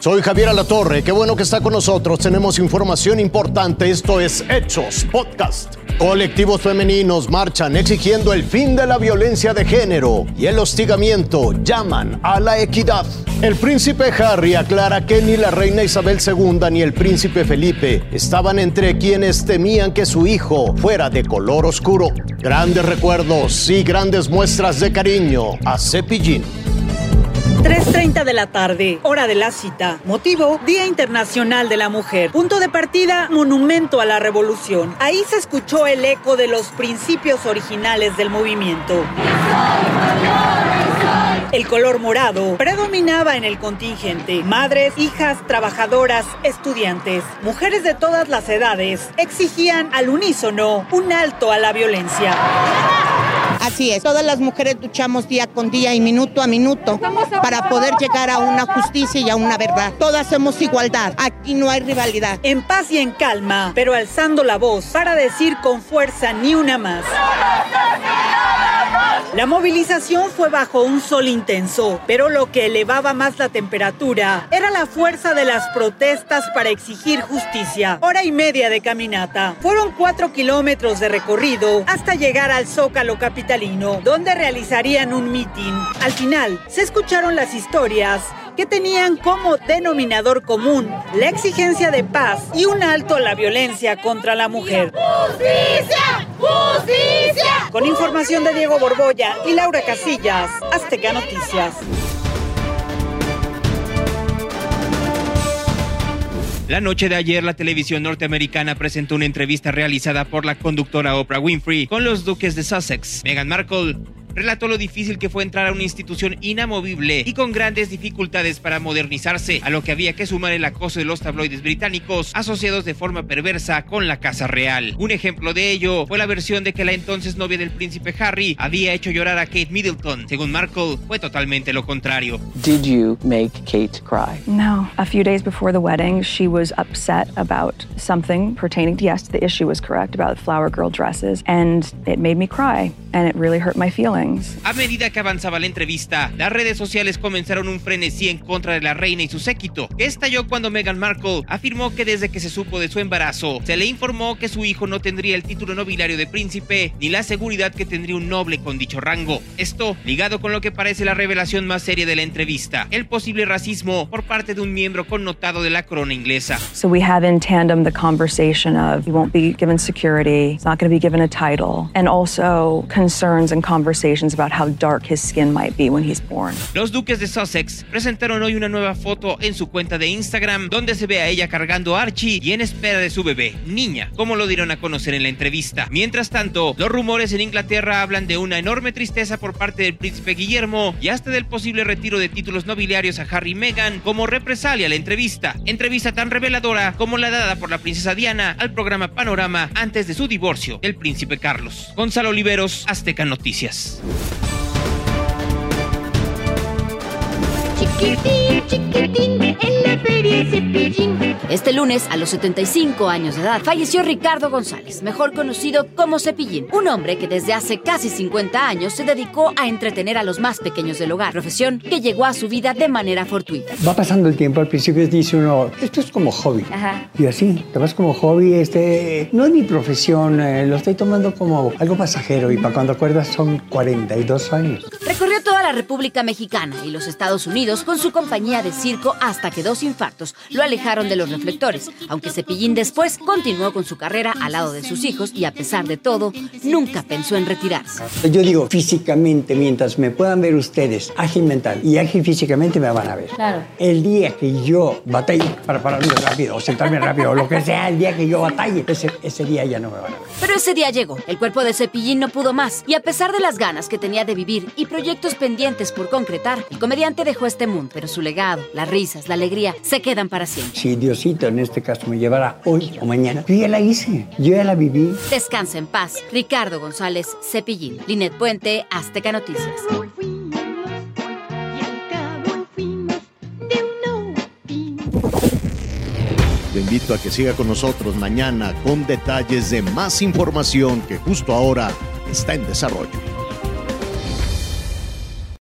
Soy Javier Alatorre, qué bueno que está con nosotros. Tenemos información importante. Esto es Hechos Podcast. Colectivos femeninos marchan exigiendo el fin de la violencia de género y el hostigamiento. Llaman a la equidad. El príncipe Harry aclara que ni la reina Isabel II ni el príncipe Felipe estaban entre quienes temían que su hijo fuera de color oscuro. Grandes recuerdos y grandes muestras de cariño a Cepillín. 3.30 de la tarde, hora de la cita. Motivo, Día Internacional de la Mujer. Punto de partida, monumento a la revolución. Ahí se escuchó el eco de los principios originales del movimiento. El color morado predominaba en el contingente. Madres, hijas, trabajadoras, estudiantes, mujeres de todas las edades exigían al unísono un alto a la violencia. Así es, todas las mujeres luchamos día con día y minuto a minuto para poder llegar a una justicia y a una verdad. Todas hacemos igualdad, aquí no hay rivalidad. En paz y en calma, pero alzando la voz para decir con fuerza ni una más. La movilización fue bajo un sol intenso, pero lo que elevaba más la temperatura era la fuerza de las protestas para exigir justicia. Hora y media de caminata. Fueron cuatro kilómetros de recorrido hasta llegar al Zócalo capitalino, donde realizarían un mitin. Al final, se escucharon las historias que tenían como denominador común la exigencia de paz y un alto a la violencia contra la mujer. ¡Justicia! ¡Justicia! Con información de Diego Borbolla y Laura Casillas, Azteca Noticias. La noche de ayer, la televisión norteamericana presentó una entrevista realizada por la conductora Oprah Winfrey con los duques de Sussex, Meghan Markle, relató lo difícil que fue entrar a una institución inamovible y con grandes dificultades para modernizarse, a lo que había que sumar el acoso de los tabloides británicos asociados de forma perversa con la Casa Real. Un ejemplo de ello fue la versión de que la entonces novia del príncipe Harry había hecho llorar a Kate Middleton. Según Markle, fue totalmente lo contrario. Did you make Kate cry? No. A few days before the wedding, she was upset about something pertaining to, yes, the issue was correct about flower girl dresses, and it made me cry, and it really hurt my feelings. A medida que avanzaba la entrevista, las redes sociales comenzaron un frenesí en contra de la reina y su séquito, que estalló cuando Meghan Markle afirmó que desde que se supo de su embarazo, se le informó que su hijo no tendría el título nobiliario de príncipe ni la seguridad que tendría un noble con dicho rango. Esto ligado con lo que parece la revelación más seria de la entrevista, el posible racismo por parte de un miembro connotado de la corona inglesa. So we have in tandem the conversation of he won't be given security, he's not going to be given a title, and also concerns and conversations about how dark his skin might be when he's born. Los duques de Sussex presentaron hoy una nueva foto en su cuenta de Instagram donde se ve a ella cargando a Archie y en espera de su bebé, niña, como lo dieron a conocer en la entrevista. Mientras tanto, los rumores en Inglaterra hablan de una enorme tristeza por parte del príncipe Guillermo y hasta del posible retiro de títulos nobiliarios a Harry y Meghan como represalia a la entrevista. Entrevista tan reveladora como la dada por la princesa Diana al programa Panorama antes de su divorcio del príncipe Carlos. Gonzalo Oliveros, Azteca Noticias. Chickity, chickity. Este lunes, a los 75 años de edad, falleció Ricardo González, mejor conocido como Cepillín, un hombre que desde hace casi 50 años se dedicó a entretener a los más pequeños del hogar, profesión que llegó a su vida de manera fortuita. Va pasando el tiempo, al principio dice uno, esto es como hobby. Y así, te vas como hobby, este, no es mi profesión, eh, lo estoy tomando como algo pasajero y para cuando acuerdas son 42 años. Toda la República Mexicana y los Estados Unidos con su compañía de circo hasta que dos infartos lo alejaron de los reflectores, aunque Cepillín después continuó con su carrera al lado de sus hijos y a pesar de todo, nunca pensó en retirarse. Yo digo, físicamente, mientras me puedan ver ustedes ágil mental y ágil físicamente, me van a ver. Claro. El día que yo batalle para pararme rápido o sentarme rápido o lo que sea, el día que yo batalle, ese, ese día ya no me van a ver. Pero ese día llegó. El cuerpo de Cepillín no pudo más y a pesar de las ganas que tenía de vivir y proyectos pendientes por concretar, el comediante dejó este mundo, pero su legado, las risas, la alegría se quedan para siempre. Si Diosito en este caso me llevara hoy o mañana, yo ya la hice, yo ya la viví. Descansa en paz. Ricardo González Cepillín. Linet Puente, Azteca Noticias. Te invito a que siga con nosotros mañana con detalles de más información que justo ahora está en desarrollo.